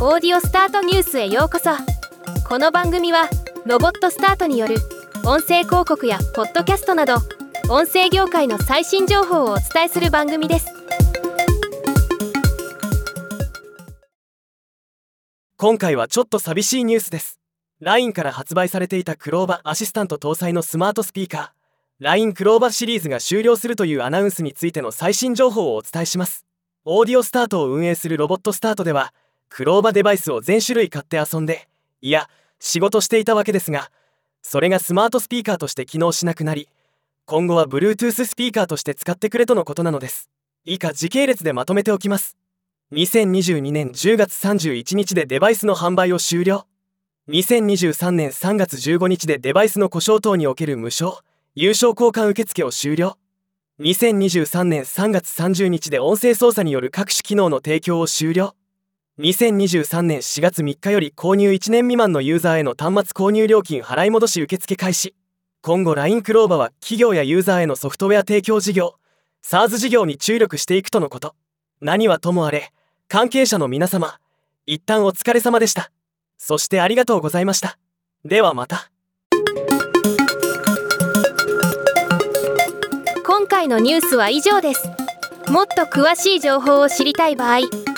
オーディオスタートニュースへようこそ。この番組はロボットスタートによる音声広告やポッドキャストなど音声業界の最新情報をお伝えする番組です。今回はちょっと寂しいニュースです。LINE から発売されていたクローバーアシスタント搭載のスマートスピーカー。LINE クローバーシリーズが終了するというアナウンスについての最新情報をお伝えします。オーディオスタートを運営するロボットスタートではクローバデバイスを全種類買って遊んでいや仕事していたわけですがそれがスマートスピーカーとして機能しなくなり今後は Bluetooth スピーカーとして使ってくれとのことなのです。以下時系列でまとめておきます。2022年10月31日でデバイスの販売を終了。2023年3月15日でデバイスの故障等における無償有償交換受付を終了。2023年3月30日で音声操作による各種機能の提供を終了。2023年4月3日より購入1年未満のユーザーへの端末購入料金払い戻し受付開始。今後 LINE クローバは企業やユーザーへのソフトウェア提供事業 SARS 事業に注力していくとのこと。何はともあれ関係者の皆様一旦お疲れ様でした。そしてありがとうございました。ではまた。今回のニュースは以上です。もっと詳しい情報を知りたい場合「